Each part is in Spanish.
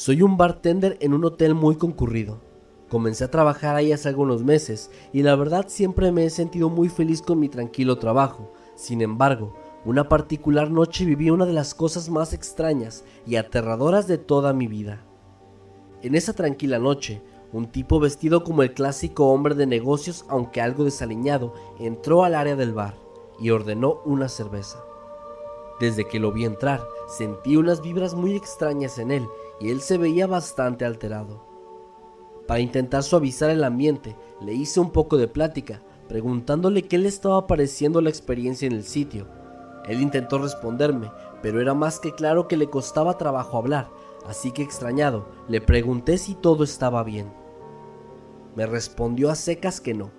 Soy un bartender en un hotel muy concurrido. Comencé a trabajar ahí hace algunos meses y la verdad siempre me he sentido muy feliz con mi tranquilo trabajo. Sin embargo, una particular noche viví una de las cosas más extrañas y aterradoras de toda mi vida. En esa tranquila noche, un tipo vestido como el clásico hombre de negocios, aunque algo desaliñado, entró al área del bar y ordenó una cerveza. Desde que lo vi entrar, sentí unas vibras muy extrañas en él y él se veía bastante alterado. Para intentar suavizar el ambiente, le hice un poco de plática, preguntándole qué le estaba pareciendo la experiencia en el sitio. Él intentó responderme, pero era más que claro que le costaba trabajo hablar, así que extrañado, le pregunté si todo estaba bien. Me respondió a secas que no.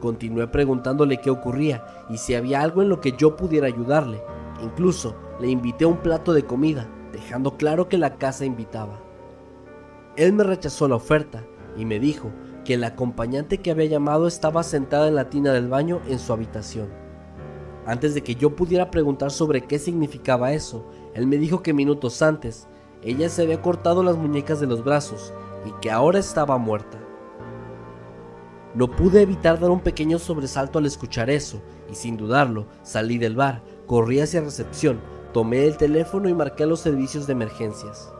Continué preguntándole qué ocurría y si había algo en lo que yo pudiera ayudarle. Incluso le invité un plato de comida, dejando claro que la casa invitaba. Él me rechazó la oferta y me dijo que el acompañante que había llamado estaba sentada en la tina del baño en su habitación. Antes de que yo pudiera preguntar sobre qué significaba eso, él me dijo que minutos antes ella se había cortado las muñecas de los brazos y que ahora estaba muerta. No pude evitar dar un pequeño sobresalto al escuchar eso, y sin dudarlo, salí del bar, corrí hacia recepción, tomé el teléfono y marqué a los servicios de emergencias.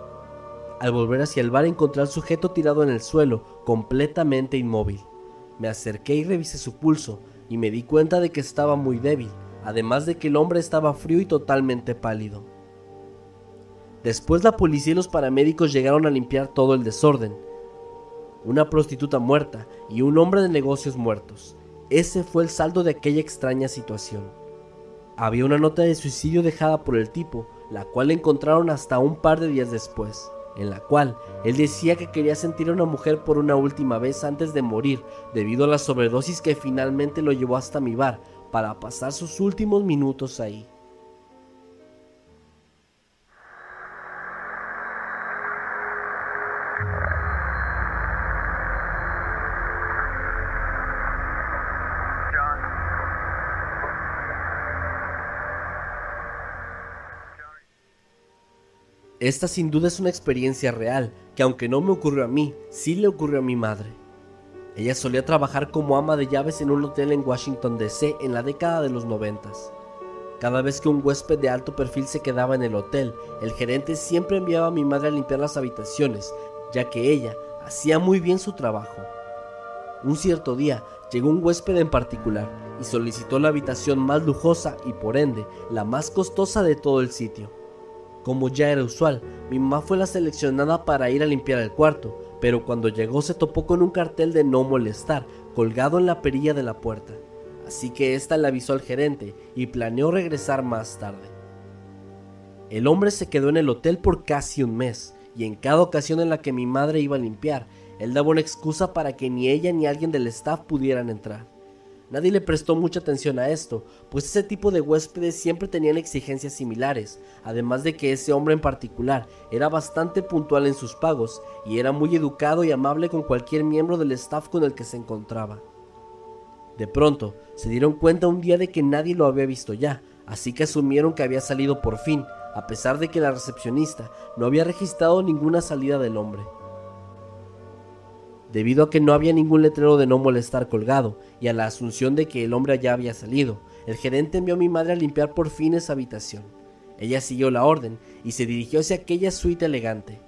Al volver hacia el bar encontré al sujeto tirado en el suelo, completamente inmóvil. Me acerqué y revisé su pulso, y me di cuenta de que estaba muy débil, además de que el hombre estaba frío y totalmente pálido. Después la policía y los paramédicos llegaron a limpiar todo el desorden. Una prostituta muerta y un hombre de negocios muertos. Ese fue el saldo de aquella extraña situación. Había una nota de suicidio dejada por el tipo, la cual encontraron hasta un par de días después, en la cual él decía que quería sentir a una mujer por una última vez antes de morir, debido a la sobredosis que finalmente lo llevó hasta mi bar para pasar sus últimos minutos ahí. Esta sin duda es una experiencia real, que aunque no me ocurrió a mí, sí le ocurrió a mi madre. Ella solía trabajar como ama de llaves en un hotel en Washington DC en la década de los noventas. Cada vez que un huésped de alto perfil se quedaba en el hotel, el gerente siempre enviaba a mi madre a limpiar las habitaciones, ya que ella hacía muy bien su trabajo. Un cierto día llegó un huésped en particular y solicitó la habitación más lujosa y por ende la más costosa de todo el sitio. Como ya era usual, mi mamá fue la seleccionada para ir a limpiar el cuarto, pero cuando llegó se topó con un cartel de no molestar colgado en la perilla de la puerta. Así que ésta le avisó al gerente y planeó regresar más tarde. El hombre se quedó en el hotel por casi un mes, y en cada ocasión en la que mi madre iba a limpiar, él daba una excusa para que ni ella ni alguien del staff pudieran entrar. Nadie le prestó mucha atención a esto, pues ese tipo de huéspedes siempre tenían exigencias similares, además de que ese hombre en particular era bastante puntual en sus pagos y era muy educado y amable con cualquier miembro del staff con el que se encontraba. De pronto, se dieron cuenta un día de que nadie lo había visto ya, así que asumieron que había salido por fin, a pesar de que la recepcionista no había registrado ninguna salida del hombre. Debido a que no había ningún letrero de no molestar colgado y a la asunción de que el hombre ya había salido, el gerente envió a mi madre a limpiar por fin esa habitación. Ella siguió la orden y se dirigió hacia aquella suite elegante.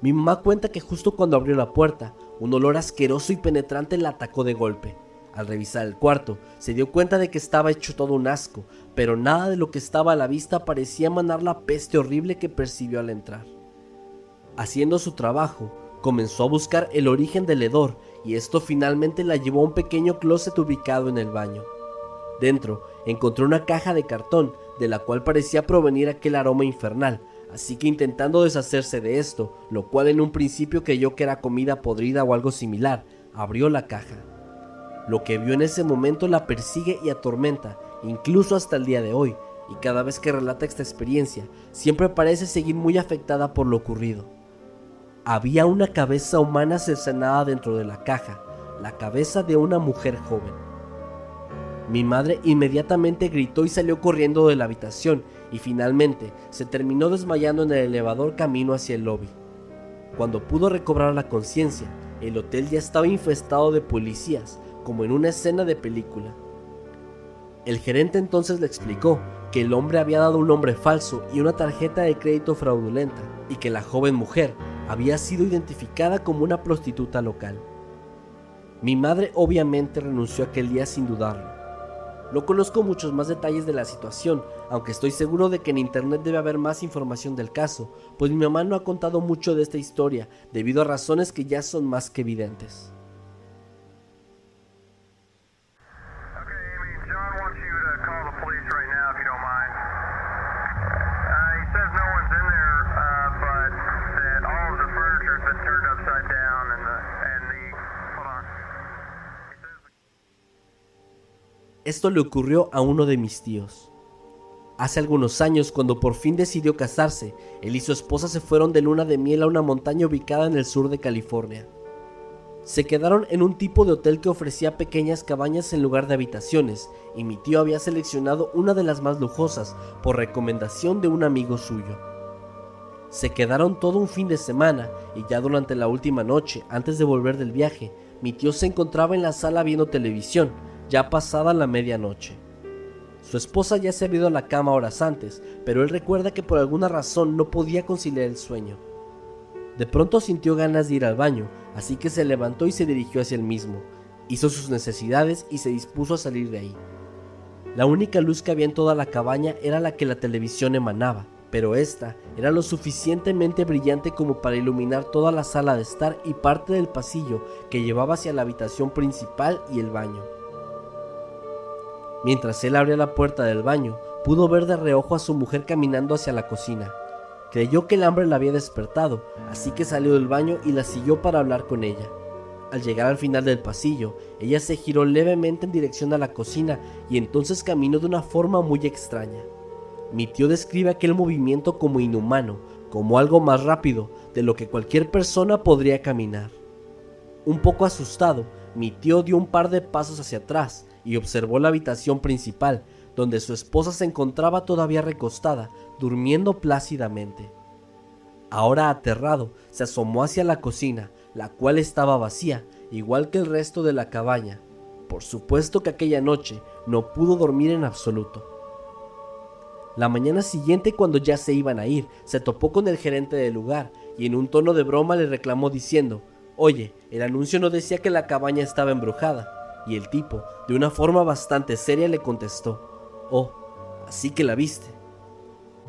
Mi mamá cuenta que justo cuando abrió la puerta, un olor asqueroso y penetrante la atacó de golpe. Al revisar el cuarto, se dio cuenta de que estaba hecho todo un asco, pero nada de lo que estaba a la vista parecía emanar la peste horrible que percibió al entrar. Haciendo su trabajo, comenzó a buscar el origen del hedor y esto finalmente la llevó a un pequeño closet ubicado en el baño. Dentro encontró una caja de cartón de la cual parecía provenir aquel aroma infernal, así que intentando deshacerse de esto, lo cual en un principio creyó que era comida podrida o algo similar, abrió la caja. Lo que vio en ese momento la persigue y atormenta, incluso hasta el día de hoy, y cada vez que relata esta experiencia, siempre parece seguir muy afectada por lo ocurrido. Había una cabeza humana cercenada dentro de la caja, la cabeza de una mujer joven. Mi madre inmediatamente gritó y salió corriendo de la habitación y finalmente se terminó desmayando en el elevador camino hacia el lobby. Cuando pudo recobrar la conciencia, el hotel ya estaba infestado de policías, como en una escena de película. El gerente entonces le explicó que el hombre había dado un nombre falso y una tarjeta de crédito fraudulenta y que la joven mujer había sido identificada como una prostituta local. Mi madre obviamente renunció aquel día sin dudarlo. No conozco muchos más detalles de la situación, aunque estoy seguro de que en internet debe haber más información del caso, pues mi mamá no ha contado mucho de esta historia debido a razones que ya son más que evidentes. Esto le ocurrió a uno de mis tíos. Hace algunos años, cuando por fin decidió casarse, él y su esposa se fueron de luna de miel a una montaña ubicada en el sur de California. Se quedaron en un tipo de hotel que ofrecía pequeñas cabañas en lugar de habitaciones, y mi tío había seleccionado una de las más lujosas por recomendación de un amigo suyo. Se quedaron todo un fin de semana y ya durante la última noche, antes de volver del viaje, mi tío se encontraba en la sala viendo televisión, ya pasada la medianoche. Su esposa ya se había ido a la cama horas antes, pero él recuerda que por alguna razón no podía conciliar el sueño. De pronto sintió ganas de ir al baño, así que se levantó y se dirigió hacia el mismo. Hizo sus necesidades y se dispuso a salir de ahí. La única luz que había en toda la cabaña era la que la televisión emanaba, pero esta era lo suficientemente brillante como para iluminar toda la sala de estar y parte del pasillo que llevaba hacia la habitación principal y el baño. Mientras él abría la puerta del baño, pudo ver de reojo a su mujer caminando hacia la cocina. Creyó que el hambre la había despertado, así que salió del baño y la siguió para hablar con ella. Al llegar al final del pasillo, ella se giró levemente en dirección a la cocina y entonces caminó de una forma muy extraña. Mi tío describe aquel movimiento como inhumano, como algo más rápido de lo que cualquier persona podría caminar. Un poco asustado, mi tío dio un par de pasos hacia atrás y observó la habitación principal, donde su esposa se encontraba todavía recostada, durmiendo plácidamente. Ahora aterrado, se asomó hacia la cocina, la cual estaba vacía, igual que el resto de la cabaña. Por supuesto que aquella noche no pudo dormir en absoluto. La mañana siguiente, cuando ya se iban a ir, se topó con el gerente del lugar y en un tono de broma le reclamó diciendo, Oye, el anuncio no decía que la cabaña estaba embrujada. Y el tipo, de una forma bastante seria, le contestó, Oh, así que la viste.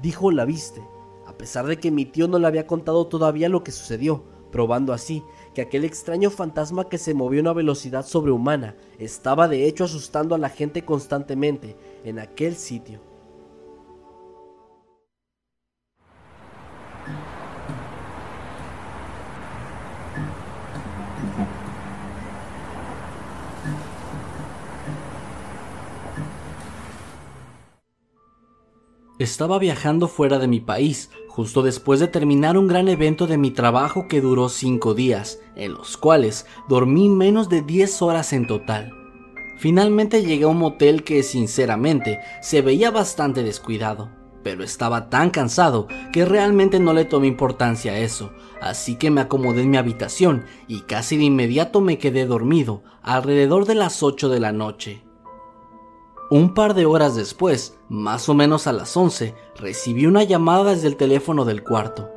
Dijo la viste, a pesar de que mi tío no le había contado todavía lo que sucedió, probando así que aquel extraño fantasma que se movió a una velocidad sobrehumana estaba de hecho asustando a la gente constantemente en aquel sitio. Estaba viajando fuera de mi país, justo después de terminar un gran evento de mi trabajo que duró cinco días, en los cuales dormí menos de 10 horas en total. Finalmente llegué a un motel que sinceramente se veía bastante descuidado, pero estaba tan cansado que realmente no le tomé importancia a eso, así que me acomodé en mi habitación y casi de inmediato me quedé dormido alrededor de las 8 de la noche. Un par de horas después, más o menos a las 11, recibí una llamada desde el teléfono del cuarto.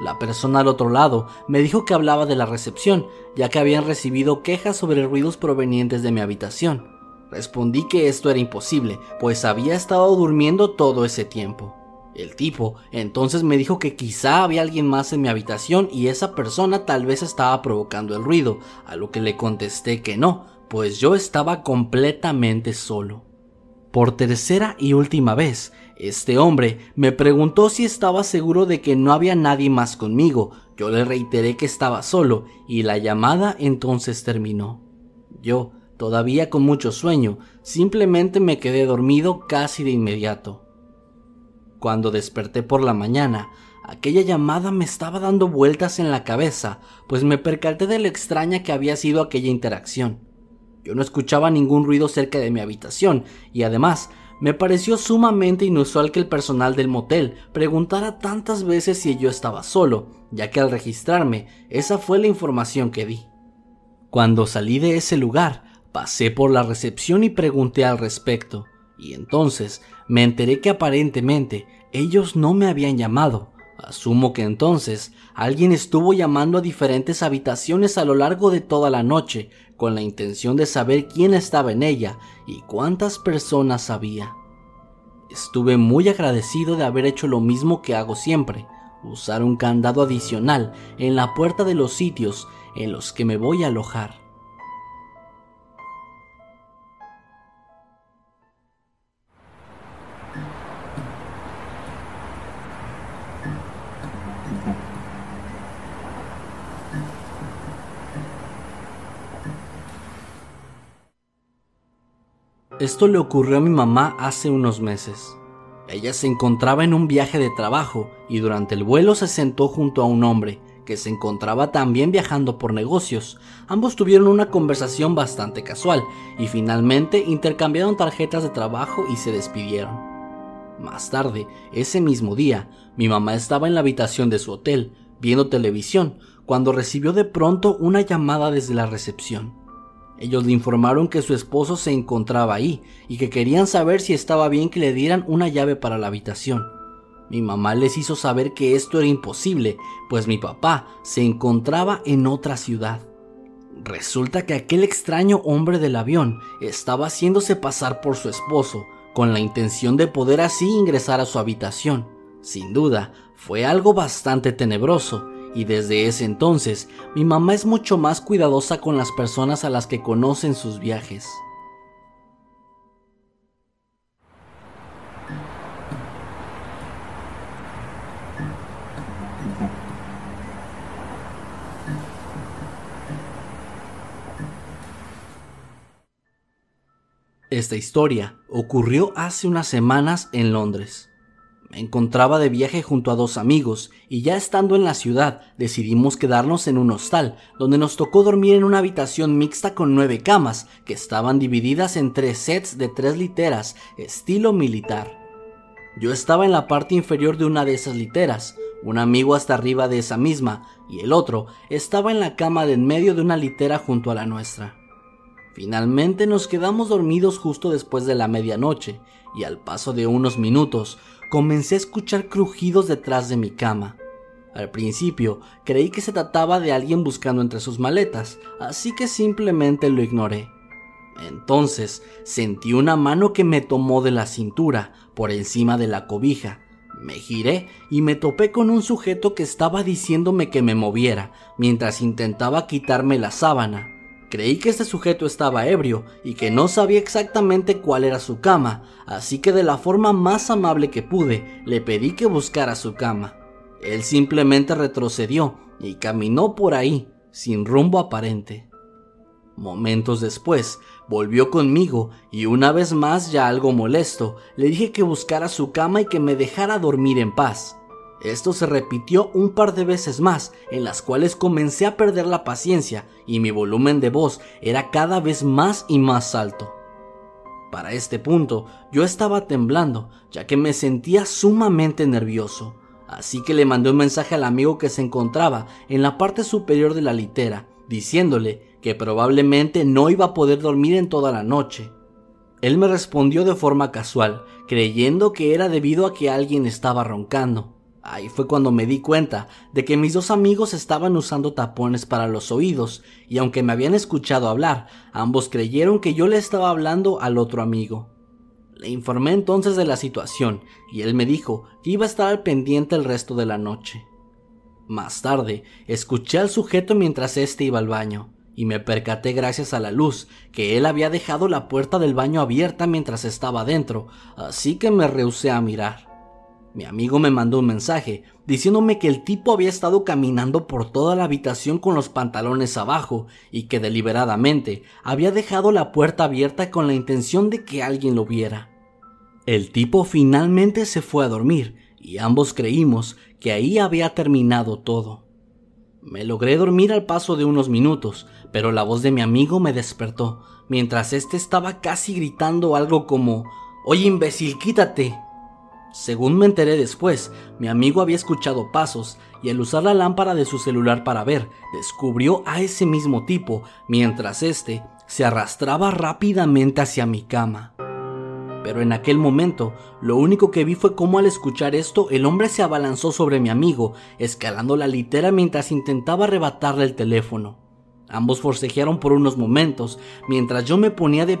La persona al otro lado me dijo que hablaba de la recepción, ya que habían recibido quejas sobre ruidos provenientes de mi habitación. Respondí que esto era imposible, pues había estado durmiendo todo ese tiempo. El tipo entonces me dijo que quizá había alguien más en mi habitación y esa persona tal vez estaba provocando el ruido, a lo que le contesté que no, pues yo estaba completamente solo. Por tercera y última vez, este hombre me preguntó si estaba seguro de que no había nadie más conmigo. Yo le reiteré que estaba solo y la llamada entonces terminó. Yo, todavía con mucho sueño, simplemente me quedé dormido casi de inmediato. Cuando desperté por la mañana, aquella llamada me estaba dando vueltas en la cabeza, pues me percaté de lo extraña que había sido aquella interacción. Yo no escuchaba ningún ruido cerca de mi habitación y además me pareció sumamente inusual que el personal del motel preguntara tantas veces si yo estaba solo, ya que al registrarme esa fue la información que di. Cuando salí de ese lugar, pasé por la recepción y pregunté al respecto, y entonces me enteré que aparentemente ellos no me habían llamado. Asumo que entonces alguien estuvo llamando a diferentes habitaciones a lo largo de toda la noche con la intención de saber quién estaba en ella y cuántas personas había. Estuve muy agradecido de haber hecho lo mismo que hago siempre, usar un candado adicional en la puerta de los sitios en los que me voy a alojar. Esto le ocurrió a mi mamá hace unos meses. Ella se encontraba en un viaje de trabajo y durante el vuelo se sentó junto a un hombre que se encontraba también viajando por negocios. Ambos tuvieron una conversación bastante casual y finalmente intercambiaron tarjetas de trabajo y se despidieron. Más tarde, ese mismo día, mi mamá estaba en la habitación de su hotel, viendo televisión, cuando recibió de pronto una llamada desde la recepción. Ellos le informaron que su esposo se encontraba ahí y que querían saber si estaba bien que le dieran una llave para la habitación. Mi mamá les hizo saber que esto era imposible, pues mi papá se encontraba en otra ciudad. Resulta que aquel extraño hombre del avión estaba haciéndose pasar por su esposo, con la intención de poder así ingresar a su habitación. Sin duda, fue algo bastante tenebroso, y desde ese entonces mi mamá es mucho más cuidadosa con las personas a las que conoce en sus viajes. Esta historia ocurrió hace unas semanas en Londres. Me encontraba de viaje junto a dos amigos y ya estando en la ciudad decidimos quedarnos en un hostal donde nos tocó dormir en una habitación mixta con nueve camas que estaban divididas en tres sets de tres literas estilo militar. Yo estaba en la parte inferior de una de esas literas, un amigo hasta arriba de esa misma y el otro estaba en la cama de en medio de una litera junto a la nuestra. Finalmente nos quedamos dormidos justo después de la medianoche y al paso de unos minutos comencé a escuchar crujidos detrás de mi cama. Al principio creí que se trataba de alguien buscando entre sus maletas, así que simplemente lo ignoré. Entonces sentí una mano que me tomó de la cintura por encima de la cobija. Me giré y me topé con un sujeto que estaba diciéndome que me moviera mientras intentaba quitarme la sábana. Creí que este sujeto estaba ebrio y que no sabía exactamente cuál era su cama, así que de la forma más amable que pude le pedí que buscara su cama. Él simplemente retrocedió y caminó por ahí, sin rumbo aparente. Momentos después, volvió conmigo y una vez más, ya algo molesto, le dije que buscara su cama y que me dejara dormir en paz. Esto se repitió un par de veces más, en las cuales comencé a perder la paciencia y mi volumen de voz era cada vez más y más alto. Para este punto, yo estaba temblando, ya que me sentía sumamente nervioso, así que le mandé un mensaje al amigo que se encontraba en la parte superior de la litera, diciéndole que probablemente no iba a poder dormir en toda la noche. Él me respondió de forma casual, creyendo que era debido a que alguien estaba roncando. Ahí fue cuando me di cuenta de que mis dos amigos estaban usando tapones para los oídos, y aunque me habían escuchado hablar, ambos creyeron que yo le estaba hablando al otro amigo. Le informé entonces de la situación, y él me dijo que iba a estar al pendiente el resto de la noche. Más tarde, escuché al sujeto mientras éste iba al baño, y me percaté gracias a la luz que él había dejado la puerta del baño abierta mientras estaba dentro, así que me rehusé a mirar. Mi amigo me mandó un mensaje diciéndome que el tipo había estado caminando por toda la habitación con los pantalones abajo y que deliberadamente había dejado la puerta abierta con la intención de que alguien lo viera. El tipo finalmente se fue a dormir y ambos creímos que ahí había terminado todo. Me logré dormir al paso de unos minutos, pero la voz de mi amigo me despertó, mientras éste estaba casi gritando algo como Oye imbécil, quítate. Según me enteré después, mi amigo había escuchado pasos y al usar la lámpara de su celular para ver, descubrió a ese mismo tipo mientras éste se arrastraba rápidamente hacia mi cama. Pero en aquel momento, lo único que vi fue cómo al escuchar esto el hombre se abalanzó sobre mi amigo, escalando la litera mientras intentaba arrebatarle el teléfono. Ambos forcejearon por unos momentos, mientras yo me ponía de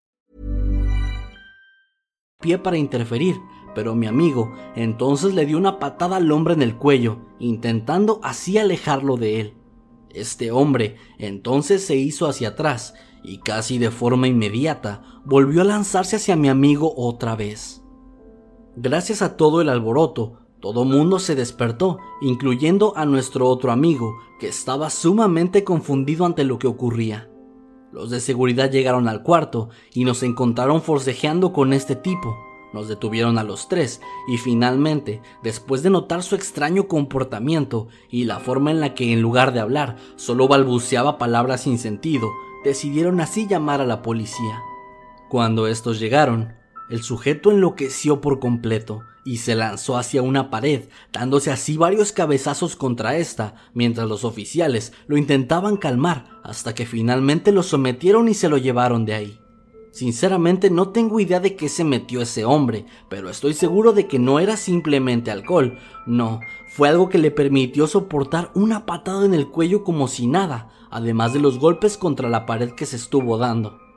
Pie para interferir, pero mi amigo entonces le dio una patada al hombre en el cuello, intentando así alejarlo de él. Este hombre entonces se hizo hacia atrás y casi de forma inmediata volvió a lanzarse hacia mi amigo otra vez. Gracias a todo el alboroto, todo mundo se despertó, incluyendo a nuestro otro amigo, que estaba sumamente confundido ante lo que ocurría. Los de seguridad llegaron al cuarto y nos encontraron forcejeando con este tipo. Nos detuvieron a los tres y finalmente, después de notar su extraño comportamiento y la forma en la que en lugar de hablar solo balbuceaba palabras sin sentido, decidieron así llamar a la policía. Cuando estos llegaron, el sujeto enloqueció por completo y se lanzó hacia una pared, dándose así varios cabezazos contra esta, mientras los oficiales lo intentaban calmar, hasta que finalmente lo sometieron y se lo llevaron de ahí. Sinceramente no tengo idea de qué se metió ese hombre, pero estoy seguro de que no era simplemente alcohol, no, fue algo que le permitió soportar una patada en el cuello como si nada, además de los golpes contra la pared que se estuvo dando.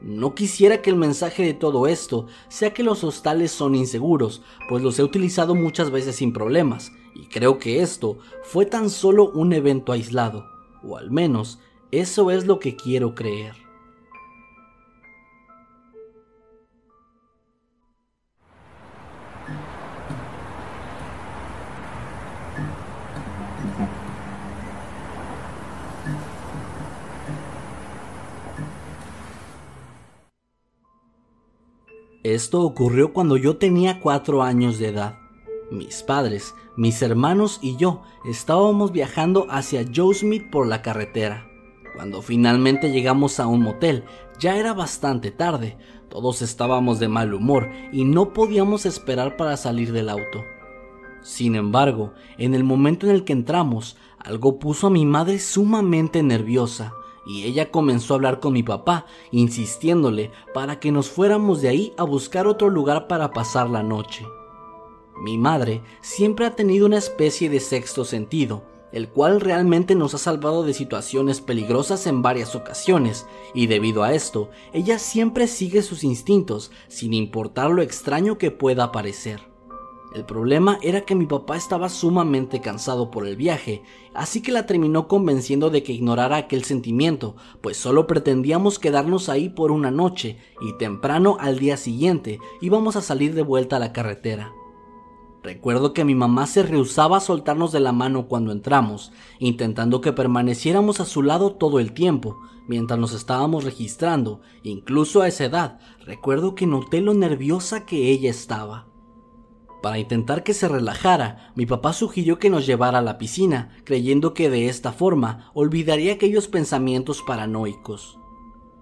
No quisiera que el mensaje de todo esto sea que los hostales son inseguros, pues los he utilizado muchas veces sin problemas, y creo que esto fue tan solo un evento aislado, o al menos eso es lo que quiero creer. Esto ocurrió cuando yo tenía cuatro años de edad. Mis padres, mis hermanos y yo estábamos viajando hacia Joe Smith por la carretera. Cuando finalmente llegamos a un motel, ya era bastante tarde, todos estábamos de mal humor y no podíamos esperar para salir del auto. Sin embargo, en el momento en el que entramos, algo puso a mi madre sumamente nerviosa y ella comenzó a hablar con mi papá, insistiéndole para que nos fuéramos de ahí a buscar otro lugar para pasar la noche. Mi madre siempre ha tenido una especie de sexto sentido, el cual realmente nos ha salvado de situaciones peligrosas en varias ocasiones, y debido a esto, ella siempre sigue sus instintos, sin importar lo extraño que pueda parecer. El problema era que mi papá estaba sumamente cansado por el viaje, así que la terminó convenciendo de que ignorara aquel sentimiento, pues solo pretendíamos quedarnos ahí por una noche y temprano al día siguiente íbamos a salir de vuelta a la carretera. Recuerdo que mi mamá se rehusaba a soltarnos de la mano cuando entramos, intentando que permaneciéramos a su lado todo el tiempo, mientras nos estábamos registrando, incluso a esa edad, recuerdo que noté lo nerviosa que ella estaba. Para intentar que se relajara, mi papá sugirió que nos llevara a la piscina, creyendo que de esta forma olvidaría aquellos pensamientos paranoicos.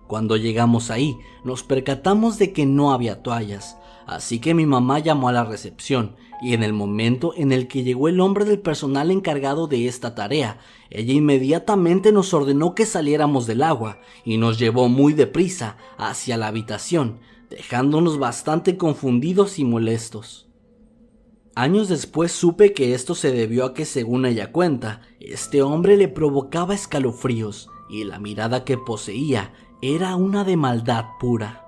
Cuando llegamos ahí, nos percatamos de que no había toallas, así que mi mamá llamó a la recepción, y en el momento en el que llegó el hombre del personal encargado de esta tarea, ella inmediatamente nos ordenó que saliéramos del agua y nos llevó muy deprisa hacia la habitación, dejándonos bastante confundidos y molestos. Años después supe que esto se debió a que, según ella cuenta, este hombre le provocaba escalofríos y la mirada que poseía era una de maldad pura.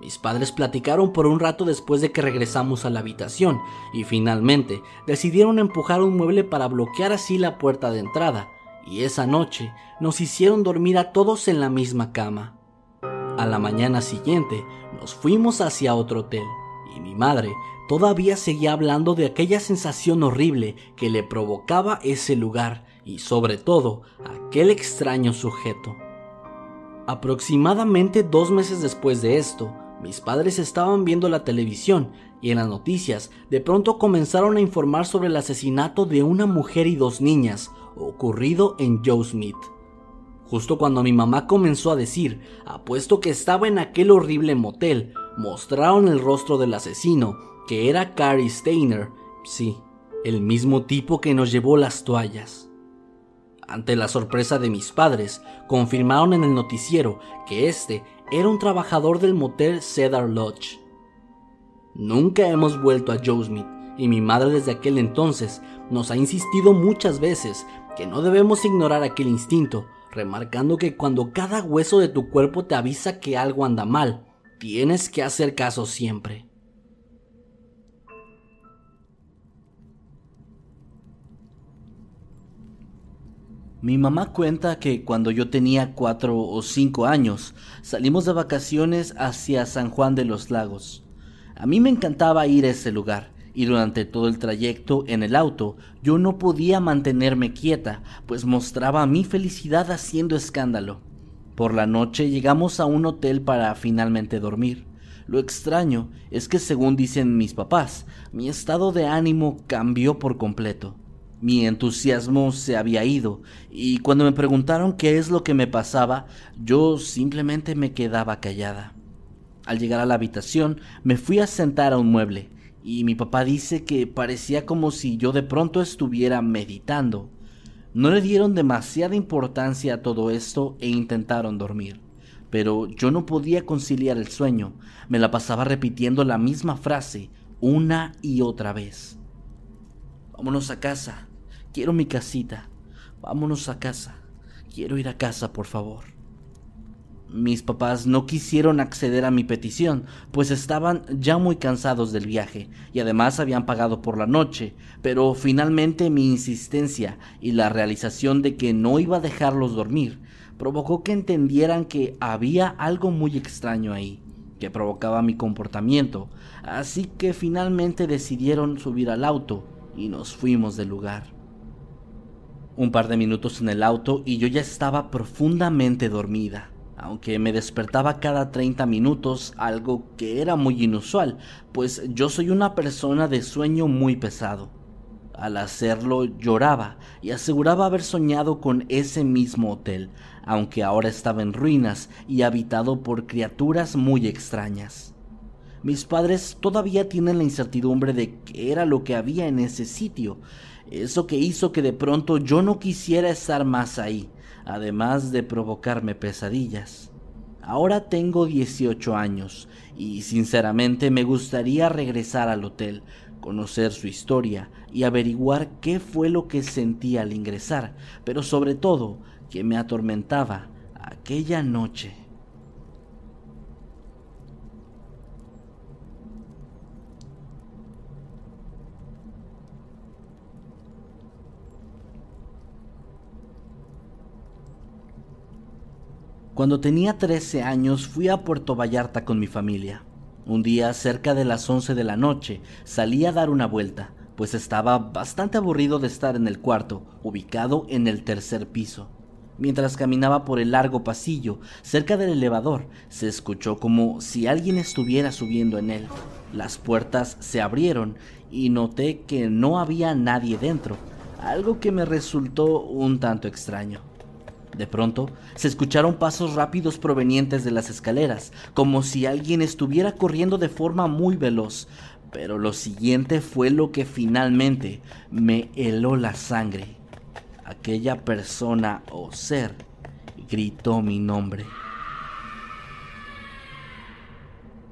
Mis padres platicaron por un rato después de que regresamos a la habitación y finalmente decidieron empujar un mueble para bloquear así la puerta de entrada y esa noche nos hicieron dormir a todos en la misma cama. A la mañana siguiente nos fuimos hacia otro hotel mi madre todavía seguía hablando de aquella sensación horrible que le provocaba ese lugar y sobre todo aquel extraño sujeto. Aproximadamente dos meses después de esto, mis padres estaban viendo la televisión y en las noticias de pronto comenzaron a informar sobre el asesinato de una mujer y dos niñas ocurrido en Joe Smith. Justo cuando mi mamá comenzó a decir, apuesto que estaba en aquel horrible motel, mostraron el rostro del asesino que era Carrie Steiner, sí, el mismo tipo que nos llevó las toallas. Ante la sorpresa de mis padres, confirmaron en el noticiero que este era un trabajador del motel Cedar Lodge. Nunca hemos vuelto a Joe Smith y mi madre desde aquel entonces nos ha insistido muchas veces que no debemos ignorar aquel instinto, remarcando que cuando cada hueso de tu cuerpo te avisa que algo anda mal, tienes que hacer caso siempre. Mi mamá cuenta que cuando yo tenía cuatro o cinco años salimos de vacaciones hacia San Juan de los Lagos. A mí me encantaba ir a ese lugar y durante todo el trayecto en el auto yo no podía mantenerme quieta, pues mostraba mi felicidad haciendo escándalo. Por la noche llegamos a un hotel para finalmente dormir. Lo extraño es que según dicen mis papás, mi estado de ánimo cambió por completo. Mi entusiasmo se había ido y cuando me preguntaron qué es lo que me pasaba, yo simplemente me quedaba callada. Al llegar a la habitación me fui a sentar a un mueble y mi papá dice que parecía como si yo de pronto estuviera meditando. No le dieron demasiada importancia a todo esto e intentaron dormir, pero yo no podía conciliar el sueño, me la pasaba repitiendo la misma frase una y otra vez. Vámonos a casa, Quiero mi casita. Vámonos a casa. Quiero ir a casa, por favor. Mis papás no quisieron acceder a mi petición, pues estaban ya muy cansados del viaje y además habían pagado por la noche, pero finalmente mi insistencia y la realización de que no iba a dejarlos dormir provocó que entendieran que había algo muy extraño ahí, que provocaba mi comportamiento, así que finalmente decidieron subir al auto y nos fuimos del lugar. Un par de minutos en el auto y yo ya estaba profundamente dormida. Aunque me despertaba cada 30 minutos, algo que era muy inusual, pues yo soy una persona de sueño muy pesado. Al hacerlo lloraba y aseguraba haber soñado con ese mismo hotel, aunque ahora estaba en ruinas y habitado por criaturas muy extrañas. Mis padres todavía tienen la incertidumbre de qué era lo que había en ese sitio, eso que hizo que de pronto yo no quisiera estar más ahí, además de provocarme pesadillas. Ahora tengo 18 años y sinceramente me gustaría regresar al hotel, conocer su historia y averiguar qué fue lo que sentí al ingresar, pero sobre todo que me atormentaba aquella noche. Cuando tenía 13 años fui a Puerto Vallarta con mi familia. Un día, cerca de las 11 de la noche, salí a dar una vuelta, pues estaba bastante aburrido de estar en el cuarto, ubicado en el tercer piso. Mientras caminaba por el largo pasillo, cerca del elevador, se escuchó como si alguien estuviera subiendo en él. Las puertas se abrieron y noté que no había nadie dentro, algo que me resultó un tanto extraño. De pronto, se escucharon pasos rápidos provenientes de las escaleras, como si alguien estuviera corriendo de forma muy veloz. Pero lo siguiente fue lo que finalmente me heló la sangre. Aquella persona o ser gritó mi nombre.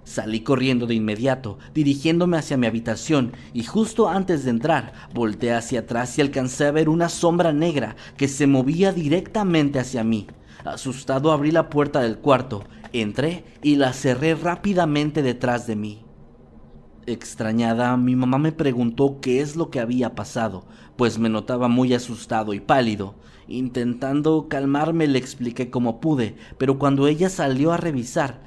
Salí corriendo de inmediato, dirigiéndome hacia mi habitación, y justo antes de entrar, volteé hacia atrás y alcancé a ver una sombra negra que se movía directamente hacia mí. Asustado abrí la puerta del cuarto, entré y la cerré rápidamente detrás de mí. Extrañada, mi mamá me preguntó qué es lo que había pasado, pues me notaba muy asustado y pálido. Intentando calmarme le expliqué cómo pude, pero cuando ella salió a revisar,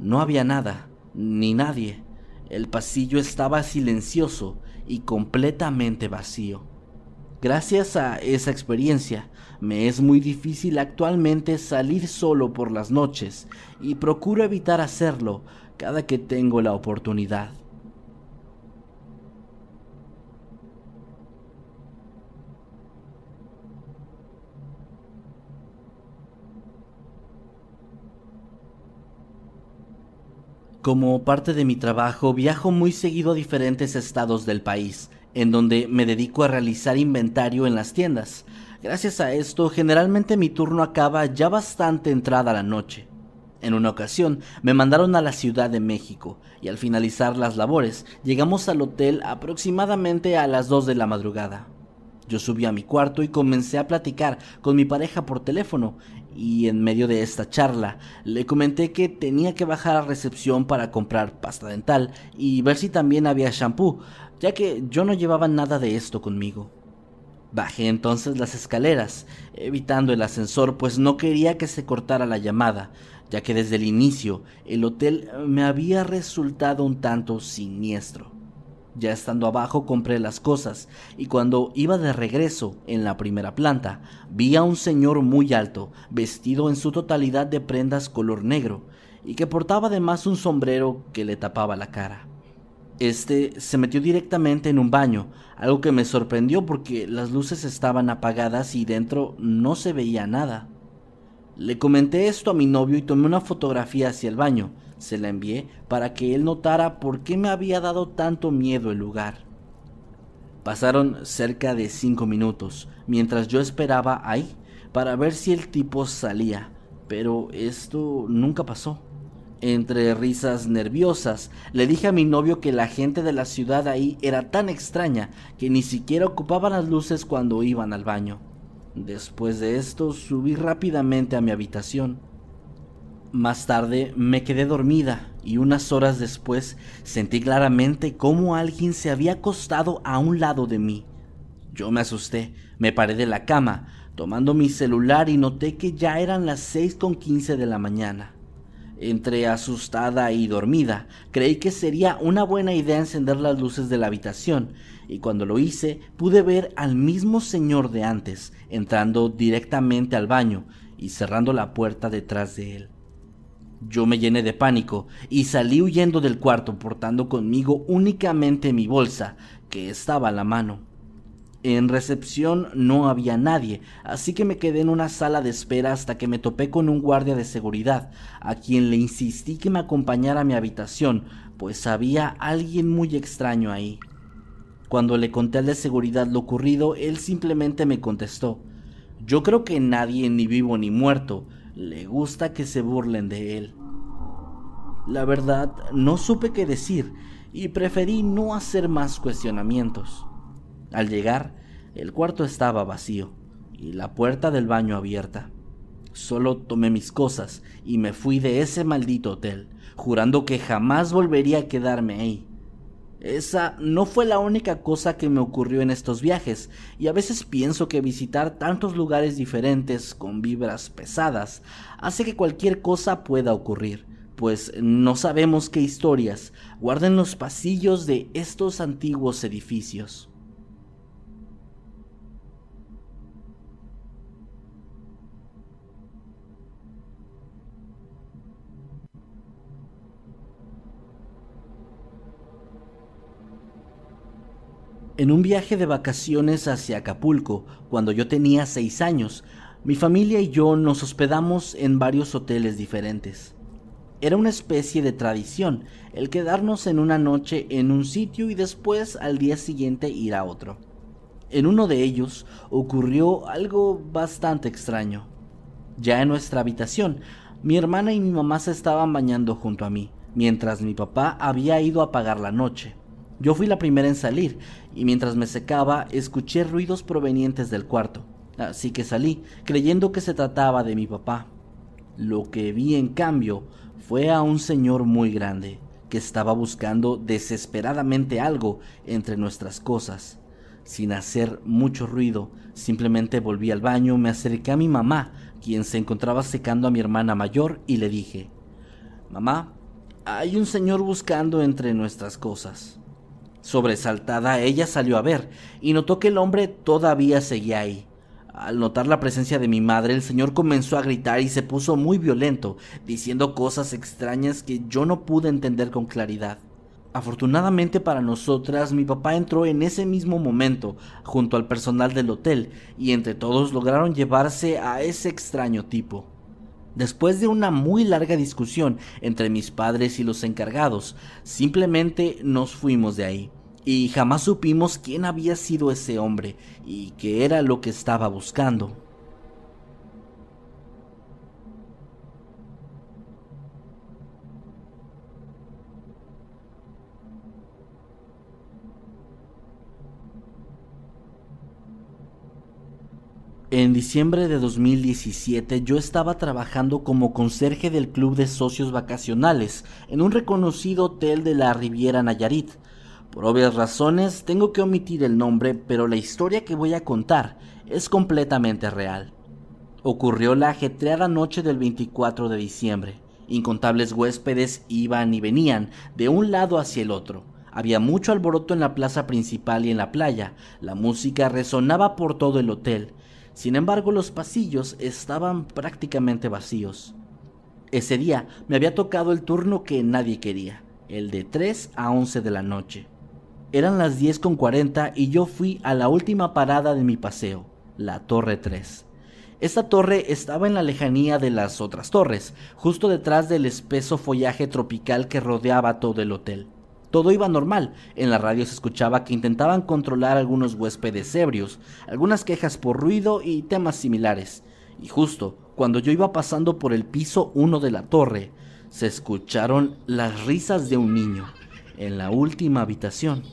no había nada ni nadie. El pasillo estaba silencioso y completamente vacío. Gracias a esa experiencia, me es muy difícil actualmente salir solo por las noches y procuro evitar hacerlo cada que tengo la oportunidad. Como parte de mi trabajo, viajo muy seguido a diferentes estados del país, en donde me dedico a realizar inventario en las tiendas. Gracias a esto, generalmente mi turno acaba ya bastante entrada la noche. En una ocasión me mandaron a la Ciudad de México y al finalizar las labores llegamos al hotel aproximadamente a las 2 de la madrugada. Yo subí a mi cuarto y comencé a platicar con mi pareja por teléfono y en medio de esta charla le comenté que tenía que bajar a recepción para comprar pasta dental y ver si también había shampoo, ya que yo no llevaba nada de esto conmigo. Bajé entonces las escaleras, evitando el ascensor, pues no quería que se cortara la llamada, ya que desde el inicio el hotel me había resultado un tanto siniestro. Ya estando abajo compré las cosas y cuando iba de regreso en la primera planta vi a un señor muy alto, vestido en su totalidad de prendas color negro y que portaba además un sombrero que le tapaba la cara. Este se metió directamente en un baño, algo que me sorprendió porque las luces estaban apagadas y dentro no se veía nada. Le comenté esto a mi novio y tomé una fotografía hacia el baño, se la envié para que él notara por qué me había dado tanto miedo el lugar. Pasaron cerca de cinco minutos mientras yo esperaba ahí para ver si el tipo salía, pero esto nunca pasó. Entre risas nerviosas, le dije a mi novio que la gente de la ciudad ahí era tan extraña que ni siquiera ocupaban las luces cuando iban al baño. Después de esto, subí rápidamente a mi habitación. Más tarde me quedé dormida y unas horas después sentí claramente cómo alguien se había acostado a un lado de mí. Yo me asusté, me paré de la cama, tomando mi celular y noté que ya eran las seis con quince de la mañana. Entre asustada y dormida, creí que sería una buena idea encender las luces de la habitación, y cuando lo hice pude ver al mismo señor de antes, entrando directamente al baño y cerrando la puerta detrás de él. Yo me llené de pánico y salí huyendo del cuarto portando conmigo únicamente mi bolsa, que estaba a la mano. En recepción no había nadie, así que me quedé en una sala de espera hasta que me topé con un guardia de seguridad, a quien le insistí que me acompañara a mi habitación, pues había alguien muy extraño ahí. Cuando le conté al de seguridad lo ocurrido, él simplemente me contestó, yo creo que nadie, ni vivo ni muerto, le gusta que se burlen de él. La verdad, no supe qué decir y preferí no hacer más cuestionamientos. Al llegar, el cuarto estaba vacío y la puerta del baño abierta. Solo tomé mis cosas y me fui de ese maldito hotel, jurando que jamás volvería a quedarme ahí. Esa no fue la única cosa que me ocurrió en estos viajes, y a veces pienso que visitar tantos lugares diferentes con vibras pesadas hace que cualquier cosa pueda ocurrir, pues no sabemos qué historias guardan los pasillos de estos antiguos edificios. En un viaje de vacaciones hacia Acapulco, cuando yo tenía seis años, mi familia y yo nos hospedamos en varios hoteles diferentes. Era una especie de tradición el quedarnos en una noche en un sitio y después al día siguiente ir a otro. En uno de ellos ocurrió algo bastante extraño. Ya en nuestra habitación, mi hermana y mi mamá se estaban bañando junto a mí, mientras mi papá había ido a pagar la noche. Yo fui la primera en salir y mientras me secaba escuché ruidos provenientes del cuarto, así que salí creyendo que se trataba de mi papá. Lo que vi en cambio fue a un señor muy grande que estaba buscando desesperadamente algo entre nuestras cosas. Sin hacer mucho ruido, simplemente volví al baño, me acerqué a mi mamá, quien se encontraba secando a mi hermana mayor, y le dije, Mamá, hay un señor buscando entre nuestras cosas. Sobresaltada, ella salió a ver y notó que el hombre todavía seguía ahí. Al notar la presencia de mi madre, el señor comenzó a gritar y se puso muy violento, diciendo cosas extrañas que yo no pude entender con claridad. Afortunadamente para nosotras, mi papá entró en ese mismo momento junto al personal del hotel y entre todos lograron llevarse a ese extraño tipo. Después de una muy larga discusión entre mis padres y los encargados, simplemente nos fuimos de ahí. Y jamás supimos quién había sido ese hombre y qué era lo que estaba buscando. En diciembre de 2017 yo estaba trabajando como conserje del club de socios vacacionales en un reconocido hotel de la Riviera Nayarit. Por obvias razones tengo que omitir el nombre, pero la historia que voy a contar es completamente real. Ocurrió la ajetreada noche del 24 de diciembre. Incontables huéspedes iban y venían de un lado hacia el otro. Había mucho alboroto en la plaza principal y en la playa. La música resonaba por todo el hotel sin embargo, los pasillos estaban prácticamente vacíos. Ese día me había tocado el turno que nadie quería, el de 3 a 11 de la noche. Eran las 10 con 40 y yo fui a la última parada de mi paseo, la Torre 3. Esta torre estaba en la lejanía de las otras torres, justo detrás del espeso follaje tropical que rodeaba todo el hotel. Todo iba normal. En la radio se escuchaba que intentaban controlar algunos huéspedes ebrios, algunas quejas por ruido y temas similares. Y justo cuando yo iba pasando por el piso 1 de la torre, se escucharon las risas de un niño en la última habitación.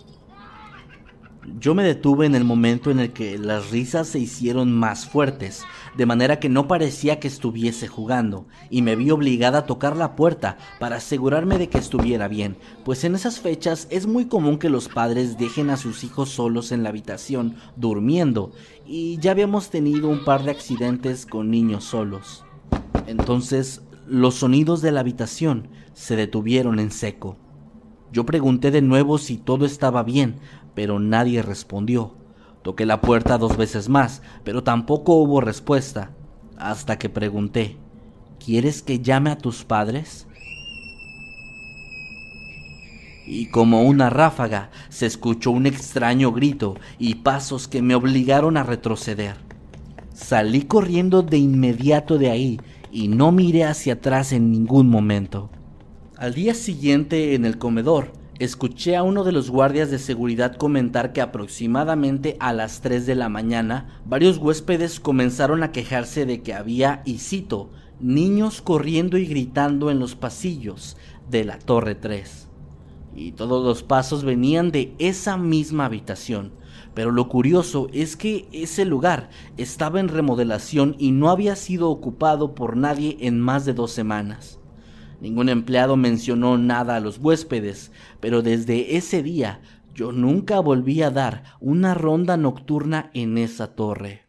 Yo me detuve en el momento en el que las risas se hicieron más fuertes, de manera que no parecía que estuviese jugando, y me vi obligada a tocar la puerta para asegurarme de que estuviera bien, pues en esas fechas es muy común que los padres dejen a sus hijos solos en la habitación, durmiendo, y ya habíamos tenido un par de accidentes con niños solos. Entonces, los sonidos de la habitación se detuvieron en seco. Yo pregunté de nuevo si todo estaba bien, pero nadie respondió. Toqué la puerta dos veces más, pero tampoco hubo respuesta, hasta que pregunté, ¿quieres que llame a tus padres? Y como una ráfaga se escuchó un extraño grito y pasos que me obligaron a retroceder. Salí corriendo de inmediato de ahí y no miré hacia atrás en ningún momento. Al día siguiente en el comedor, escuché a uno de los guardias de seguridad comentar que aproximadamente a las 3 de la mañana varios huéspedes comenzaron a quejarse de que había, y cito, niños corriendo y gritando en los pasillos de la Torre 3. Y todos los pasos venían de esa misma habitación. Pero lo curioso es que ese lugar estaba en remodelación y no había sido ocupado por nadie en más de dos semanas. Ningún empleado mencionó nada a los huéspedes, pero desde ese día yo nunca volví a dar una ronda nocturna en esa torre.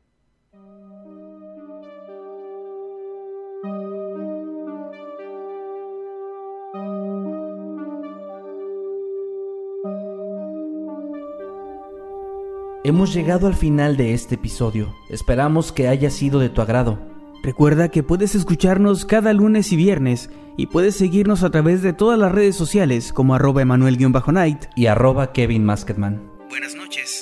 Hemos llegado al final de este episodio. Esperamos que haya sido de tu agrado. Recuerda que puedes escucharnos cada lunes y viernes y puedes seguirnos a través de todas las redes sociales como arroba emanuel-night y arroba Kevin Masketman. Buenas noches